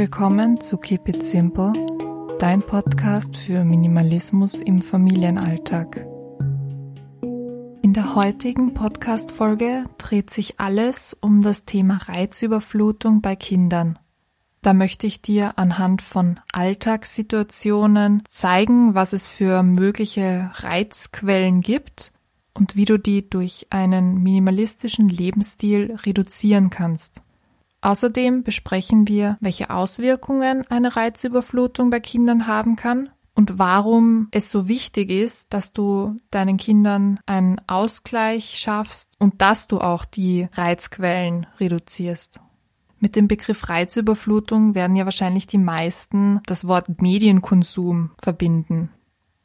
willkommen zu Keep It Simple, dein Podcast für Minimalismus im Familienalltag. In der heutigen Podcast-Folge dreht sich alles um das Thema Reizüberflutung bei Kindern. Da möchte ich dir anhand von Alltagssituationen zeigen, was es für mögliche Reizquellen gibt und wie du die durch einen minimalistischen Lebensstil reduzieren kannst. Außerdem besprechen wir, welche Auswirkungen eine Reizüberflutung bei Kindern haben kann und warum es so wichtig ist, dass du deinen Kindern einen Ausgleich schaffst und dass du auch die Reizquellen reduzierst. Mit dem Begriff Reizüberflutung werden ja wahrscheinlich die meisten das Wort Medienkonsum verbinden.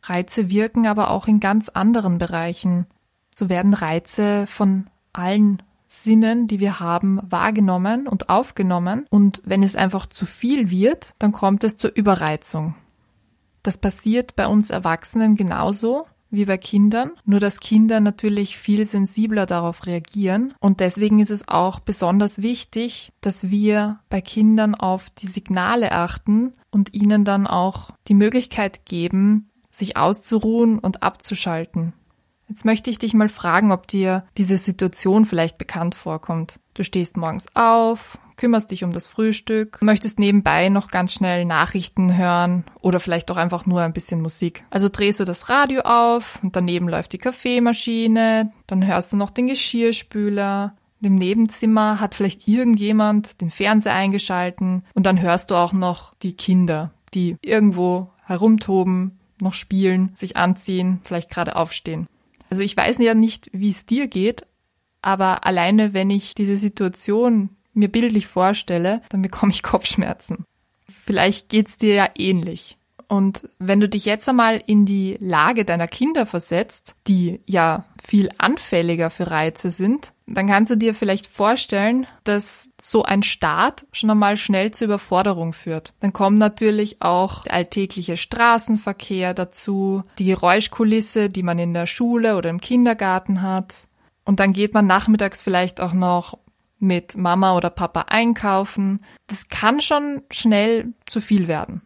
Reize wirken aber auch in ganz anderen Bereichen. So werden Reize von allen Sinnen, die wir haben, wahrgenommen und aufgenommen. Und wenn es einfach zu viel wird, dann kommt es zur Überreizung. Das passiert bei uns Erwachsenen genauso wie bei Kindern, nur dass Kinder natürlich viel sensibler darauf reagieren. Und deswegen ist es auch besonders wichtig, dass wir bei Kindern auf die Signale achten und ihnen dann auch die Möglichkeit geben, sich auszuruhen und abzuschalten. Jetzt möchte ich dich mal fragen, ob dir diese Situation vielleicht bekannt vorkommt. Du stehst morgens auf, kümmerst dich um das Frühstück, möchtest nebenbei noch ganz schnell Nachrichten hören oder vielleicht auch einfach nur ein bisschen Musik. Also drehst du das Radio auf und daneben läuft die Kaffeemaschine, dann hörst du noch den Geschirrspüler. Im Nebenzimmer hat vielleicht irgendjemand den Fernseher eingeschalten und dann hörst du auch noch die Kinder, die irgendwo herumtoben, noch spielen, sich anziehen, vielleicht gerade aufstehen. Also ich weiß ja nicht, wie es dir geht, aber alleine wenn ich diese Situation mir bildlich vorstelle, dann bekomme ich Kopfschmerzen. Vielleicht geht's dir ja ähnlich. Und wenn du dich jetzt einmal in die Lage deiner Kinder versetzt, die ja viel anfälliger für Reize sind, dann kannst du dir vielleicht vorstellen, dass so ein Start schon einmal schnell zur Überforderung führt. Dann kommt natürlich auch der alltägliche Straßenverkehr dazu, die Geräuschkulisse, die man in der Schule oder im Kindergarten hat. Und dann geht man nachmittags vielleicht auch noch mit Mama oder Papa einkaufen. Das kann schon schnell zu viel werden.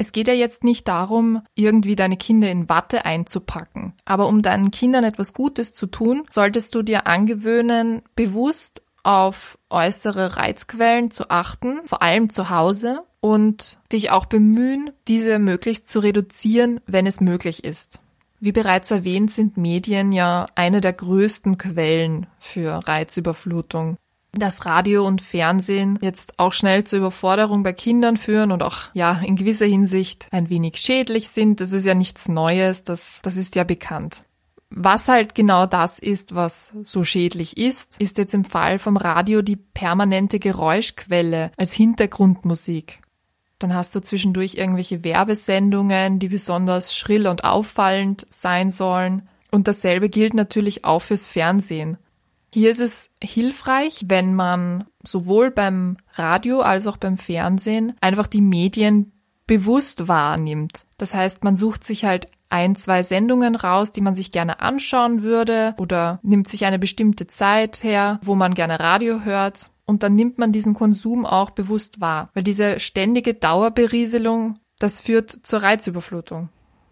Es geht ja jetzt nicht darum, irgendwie deine Kinder in Watte einzupacken. Aber um deinen Kindern etwas Gutes zu tun, solltest du dir angewöhnen, bewusst auf äußere Reizquellen zu achten, vor allem zu Hause, und dich auch bemühen, diese möglichst zu reduzieren, wenn es möglich ist. Wie bereits erwähnt, sind Medien ja eine der größten Quellen für Reizüberflutung dass Radio und Fernsehen jetzt auch schnell zur Überforderung bei Kindern führen und auch ja in gewisser Hinsicht ein wenig schädlich sind. Das ist ja nichts Neues, das, das ist ja bekannt. Was halt genau das ist, was so schädlich ist, ist jetzt im Fall vom Radio die permanente Geräuschquelle als Hintergrundmusik. Dann hast du zwischendurch irgendwelche Werbesendungen, die besonders schrill und auffallend sein sollen. Und dasselbe gilt natürlich auch fürs Fernsehen. Hier ist es hilfreich, wenn man sowohl beim Radio als auch beim Fernsehen einfach die Medien bewusst wahrnimmt. Das heißt, man sucht sich halt ein, zwei Sendungen raus, die man sich gerne anschauen würde oder nimmt sich eine bestimmte Zeit her, wo man gerne Radio hört und dann nimmt man diesen Konsum auch bewusst wahr, weil diese ständige Dauerberieselung, das führt zur Reizüberflutung.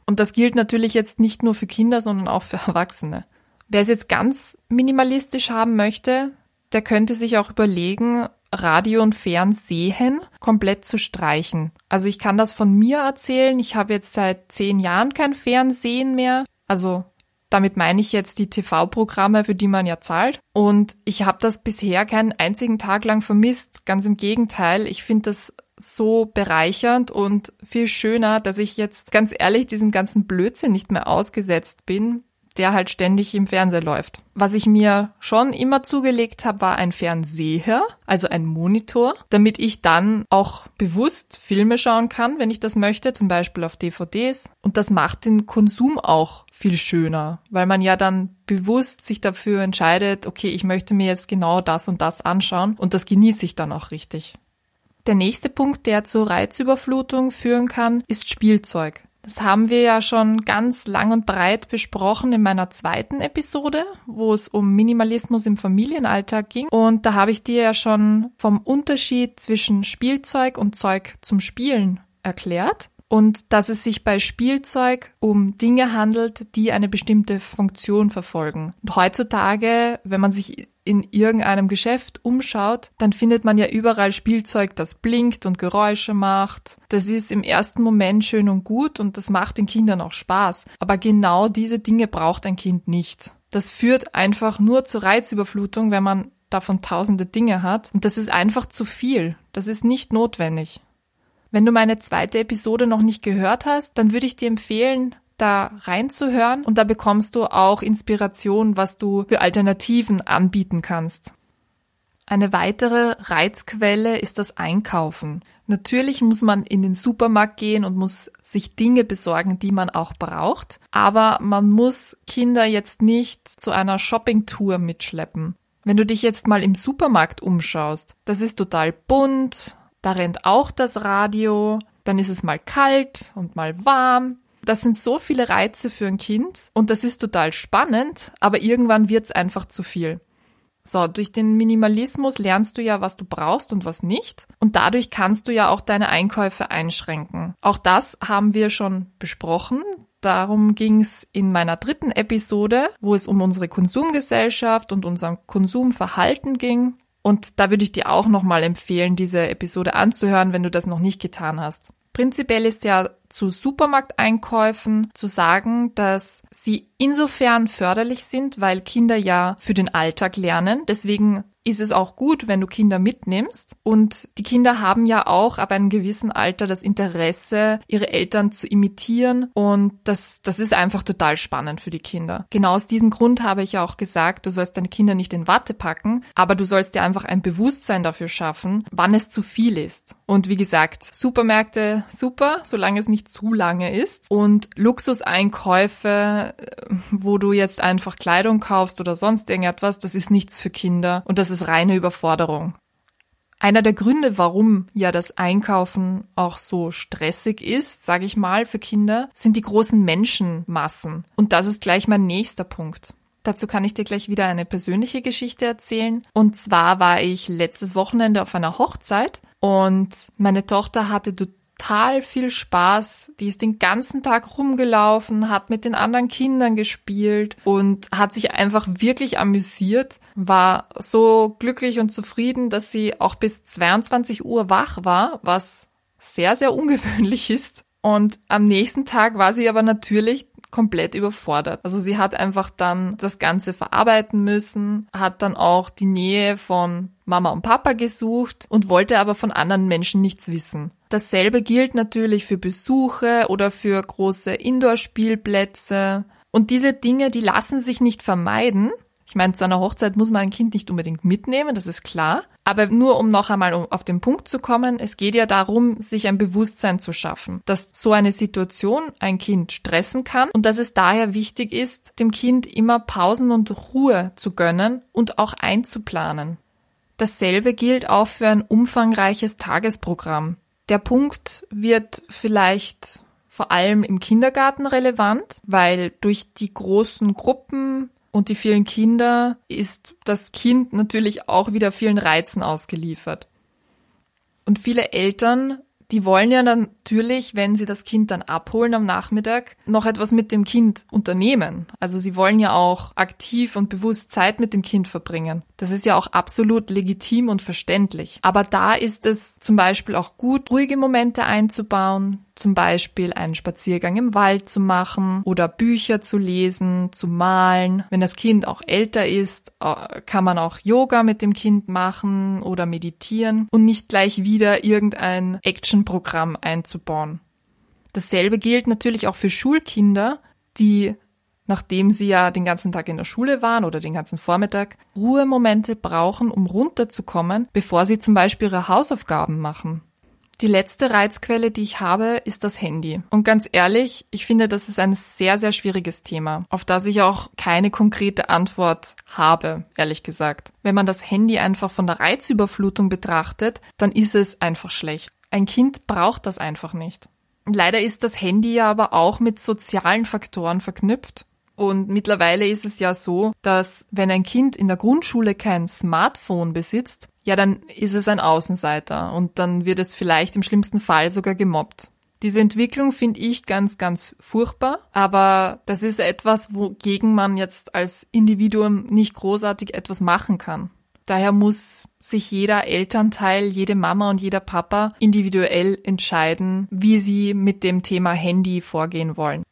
Und das gilt natürlich jetzt nicht nur für Kinder, sondern auch für Erwachsene. Wer es jetzt ganz minimalistisch haben möchte, der könnte sich auch überlegen, Radio und Fernsehen komplett zu streichen. Also ich kann das von mir erzählen. Ich habe jetzt seit zehn Jahren kein Fernsehen mehr. Also damit meine ich jetzt die TV-Programme, für die man ja zahlt. Und ich habe das bisher keinen einzigen Tag lang vermisst. Ganz im Gegenteil, ich finde das so bereichernd und viel schöner, dass ich jetzt ganz ehrlich diesem ganzen Blödsinn nicht mehr ausgesetzt bin, der halt ständig im Fernseher läuft. Was ich mir schon immer zugelegt habe, war ein Fernseher, also ein Monitor, damit ich dann auch bewusst Filme schauen kann, wenn ich das möchte, zum Beispiel auf DVDs. Und das macht den Konsum auch viel schöner, weil man ja dann bewusst sich dafür entscheidet, okay, ich möchte mir jetzt genau das und das anschauen und das genieße ich dann auch richtig. Der nächste Punkt, der zur Reizüberflutung führen kann, ist Spielzeug. Das haben wir ja schon ganz lang und breit besprochen in meiner zweiten Episode, wo es um Minimalismus im Familienalltag ging. Und da habe ich dir ja schon vom Unterschied zwischen Spielzeug und Zeug zum Spielen erklärt und dass es sich bei Spielzeug um Dinge handelt, die eine bestimmte Funktion verfolgen. Und heutzutage, wenn man sich in irgendeinem Geschäft umschaut, dann findet man ja überall Spielzeug, das blinkt und Geräusche macht. Das ist im ersten Moment schön und gut und das macht den Kindern auch Spaß. Aber genau diese Dinge braucht ein Kind nicht. Das führt einfach nur zur Reizüberflutung, wenn man davon tausende Dinge hat. Und das ist einfach zu viel. Das ist nicht notwendig. Wenn du meine zweite Episode noch nicht gehört hast, dann würde ich dir empfehlen, da reinzuhören und da bekommst du auch Inspiration, was du für Alternativen anbieten kannst. Eine weitere Reizquelle ist das Einkaufen. Natürlich muss man in den Supermarkt gehen und muss sich Dinge besorgen, die man auch braucht, aber man muss Kinder jetzt nicht zu einer Shoppingtour mitschleppen. Wenn du dich jetzt mal im Supermarkt umschaust, das ist total bunt, da rennt auch das Radio, dann ist es mal kalt und mal warm, das sind so viele Reize für ein Kind und das ist total spannend, aber irgendwann wird es einfach zu viel. So, durch den Minimalismus lernst du ja, was du brauchst und was nicht. Und dadurch kannst du ja auch deine Einkäufe einschränken. Auch das haben wir schon besprochen. Darum ging es in meiner dritten Episode, wo es um unsere Konsumgesellschaft und unser Konsumverhalten ging. Und da würde ich dir auch nochmal empfehlen, diese Episode anzuhören, wenn du das noch nicht getan hast. Prinzipiell ist ja zu Supermarkteinkäufen zu sagen, dass sie insofern förderlich sind, weil Kinder ja für den Alltag lernen. Deswegen ist es auch gut, wenn du Kinder mitnimmst. Und die Kinder haben ja auch ab einem gewissen Alter das Interesse, ihre Eltern zu imitieren. Und das, das ist einfach total spannend für die Kinder. Genau aus diesem Grund habe ich ja auch gesagt, du sollst deine Kinder nicht in Watte packen, aber du sollst dir einfach ein Bewusstsein dafür schaffen, wann es zu viel ist. Und wie gesagt, Supermärkte super, solange es nicht zu lange ist. Und Luxuseinkäufe, wo du jetzt einfach Kleidung kaufst oder sonst irgendetwas, das ist nichts für Kinder. Und das ist ist reine Überforderung. Einer der Gründe, warum ja das Einkaufen auch so stressig ist, sage ich mal, für Kinder, sind die großen Menschenmassen. Und das ist gleich mein nächster Punkt. Dazu kann ich dir gleich wieder eine persönliche Geschichte erzählen. Und zwar war ich letztes Wochenende auf einer Hochzeit und meine Tochter hatte total viel Spaß. Die ist den ganzen Tag rumgelaufen, hat mit den anderen Kindern gespielt und hat sich einfach wirklich amüsiert, war so glücklich und zufrieden, dass sie auch bis 22 Uhr wach war, was sehr, sehr ungewöhnlich ist. Und am nächsten Tag war sie aber natürlich komplett überfordert. Also sie hat einfach dann das Ganze verarbeiten müssen, hat dann auch die Nähe von Mama und Papa gesucht und wollte aber von anderen Menschen nichts wissen. Dasselbe gilt natürlich für Besuche oder für große Indoor-Spielplätze. Und diese Dinge, die lassen sich nicht vermeiden. Ich meine, zu einer Hochzeit muss man ein Kind nicht unbedingt mitnehmen, das ist klar. Aber nur um noch einmal auf den Punkt zu kommen, es geht ja darum, sich ein Bewusstsein zu schaffen, dass so eine Situation ein Kind stressen kann und dass es daher wichtig ist, dem Kind immer Pausen und Ruhe zu gönnen und auch einzuplanen. Dasselbe gilt auch für ein umfangreiches Tagesprogramm. Der Punkt wird vielleicht vor allem im Kindergarten relevant, weil durch die großen Gruppen und die vielen Kinder ist das Kind natürlich auch wieder vielen Reizen ausgeliefert. Und viele Eltern die wollen ja natürlich, wenn sie das Kind dann abholen am Nachmittag, noch etwas mit dem Kind unternehmen. Also sie wollen ja auch aktiv und bewusst Zeit mit dem Kind verbringen. Das ist ja auch absolut legitim und verständlich. Aber da ist es zum Beispiel auch gut, ruhige Momente einzubauen, zum Beispiel einen Spaziergang im Wald zu machen oder Bücher zu lesen, zu malen. Wenn das Kind auch älter ist, äh, kann man auch Yoga mit dem Kind machen oder meditieren und nicht gleich wieder irgendein Actionprogramm einzubauen. Dasselbe gilt natürlich auch für Schulkinder, die nachdem sie ja den ganzen Tag in der Schule waren oder den ganzen Vormittag, Ruhemomente brauchen, um runterzukommen, bevor sie zum Beispiel ihre Hausaufgaben machen. Die letzte Reizquelle, die ich habe, ist das Handy. Und ganz ehrlich, ich finde, das ist ein sehr, sehr schwieriges Thema, auf das ich auch keine konkrete Antwort habe, ehrlich gesagt. Wenn man das Handy einfach von der Reizüberflutung betrachtet, dann ist es einfach schlecht. Ein Kind braucht das einfach nicht. Leider ist das Handy ja aber auch mit sozialen Faktoren verknüpft. Und mittlerweile ist es ja so, dass wenn ein Kind in der Grundschule kein Smartphone besitzt, ja, dann ist es ein Außenseiter und dann wird es vielleicht im schlimmsten Fall sogar gemobbt. Diese Entwicklung finde ich ganz, ganz furchtbar, aber das ist etwas, wogegen man jetzt als Individuum nicht großartig etwas machen kann. Daher muss sich jeder Elternteil, jede Mama und jeder Papa individuell entscheiden, wie sie mit dem Thema Handy vorgehen wollen.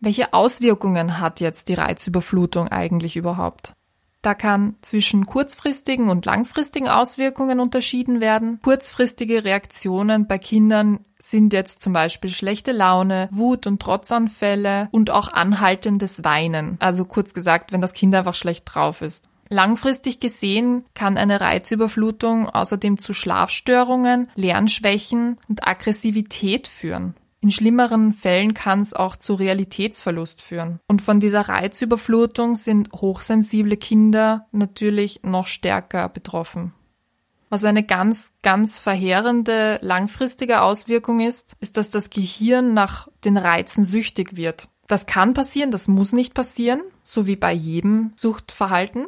Welche Auswirkungen hat jetzt die Reizüberflutung eigentlich überhaupt? Da kann zwischen kurzfristigen und langfristigen Auswirkungen unterschieden werden. Kurzfristige Reaktionen bei Kindern sind jetzt zum Beispiel schlechte Laune, Wut und Trotzanfälle und auch anhaltendes Weinen. Also kurz gesagt, wenn das Kind einfach schlecht drauf ist. Langfristig gesehen kann eine Reizüberflutung außerdem zu Schlafstörungen, Lernschwächen und Aggressivität führen. In schlimmeren Fällen kann es auch zu Realitätsverlust führen. Und von dieser Reizüberflutung sind hochsensible Kinder natürlich noch stärker betroffen. Was eine ganz, ganz verheerende langfristige Auswirkung ist, ist, dass das Gehirn nach den Reizen süchtig wird. Das kann passieren, das muss nicht passieren, so wie bei jedem Suchtverhalten.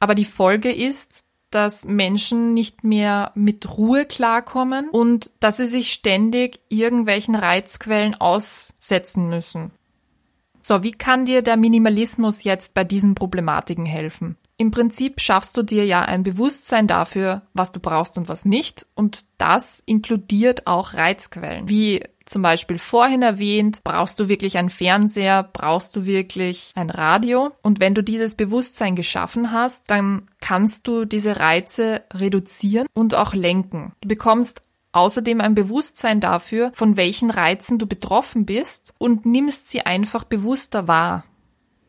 Aber die Folge ist, dass Menschen nicht mehr mit Ruhe klarkommen und dass sie sich ständig irgendwelchen Reizquellen aussetzen müssen. So, wie kann dir der Minimalismus jetzt bei diesen Problematiken helfen? Im Prinzip schaffst du dir ja ein Bewusstsein dafür, was du brauchst und was nicht, und das inkludiert auch Reizquellen, wie zum Beispiel vorhin erwähnt, brauchst du wirklich einen Fernseher, brauchst du wirklich ein Radio. Und wenn du dieses Bewusstsein geschaffen hast, dann kannst du diese Reize reduzieren und auch lenken. Du bekommst außerdem ein Bewusstsein dafür, von welchen Reizen du betroffen bist und nimmst sie einfach bewusster wahr.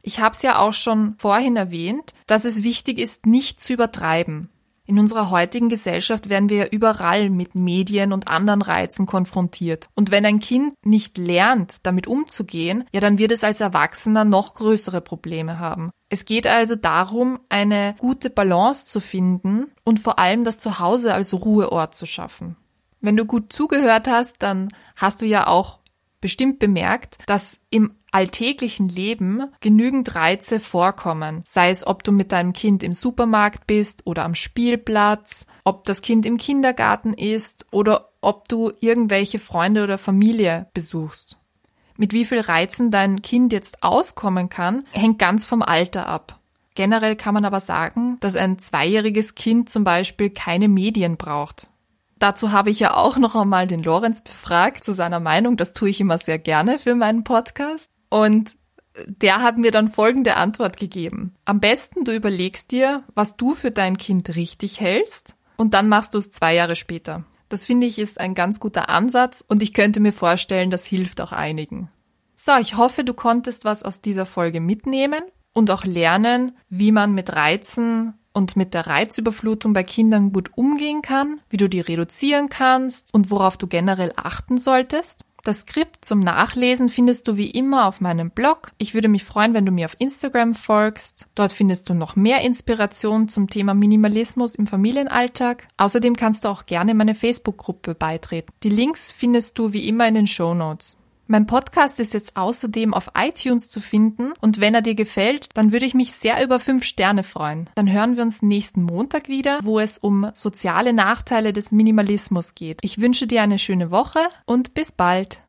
Ich habe es ja auch schon vorhin erwähnt, dass es wichtig ist, nicht zu übertreiben. In unserer heutigen Gesellschaft werden wir ja überall mit Medien und anderen Reizen konfrontiert. Und wenn ein Kind nicht lernt, damit umzugehen, ja, dann wird es als Erwachsener noch größere Probleme haben. Es geht also darum, eine gute Balance zu finden und vor allem das Zuhause als Ruheort zu schaffen. Wenn du gut zugehört hast, dann hast du ja auch bestimmt bemerkt, dass im alltäglichen Leben genügend Reize vorkommen. Sei es, ob du mit deinem Kind im Supermarkt bist oder am Spielplatz, ob das Kind im Kindergarten ist oder ob du irgendwelche Freunde oder Familie besuchst. Mit wie viel Reizen dein Kind jetzt auskommen kann, hängt ganz vom Alter ab. Generell kann man aber sagen, dass ein zweijähriges Kind zum Beispiel keine Medien braucht. Dazu habe ich ja auch noch einmal den Lorenz befragt zu seiner Meinung. Das tue ich immer sehr gerne für meinen Podcast. Und der hat mir dann folgende Antwort gegeben. Am besten du überlegst dir, was du für dein Kind richtig hältst und dann machst du es zwei Jahre später. Das finde ich ist ein ganz guter Ansatz und ich könnte mir vorstellen, das hilft auch einigen. So, ich hoffe, du konntest was aus dieser Folge mitnehmen und auch lernen, wie man mit Reizen und mit der Reizüberflutung bei Kindern gut umgehen kann, wie du die reduzieren kannst und worauf du generell achten solltest. Das Skript zum Nachlesen findest du wie immer auf meinem Blog. Ich würde mich freuen, wenn du mir auf Instagram folgst. Dort findest du noch mehr Inspiration zum Thema Minimalismus im Familienalltag. Außerdem kannst du auch gerne meine Facebook-Gruppe beitreten. Die Links findest du wie immer in den Show Notes. Mein Podcast ist jetzt außerdem auf iTunes zu finden und wenn er dir gefällt, dann würde ich mich sehr über fünf Sterne freuen. Dann hören wir uns nächsten Montag wieder, wo es um soziale Nachteile des Minimalismus geht. Ich wünsche dir eine schöne Woche und bis bald.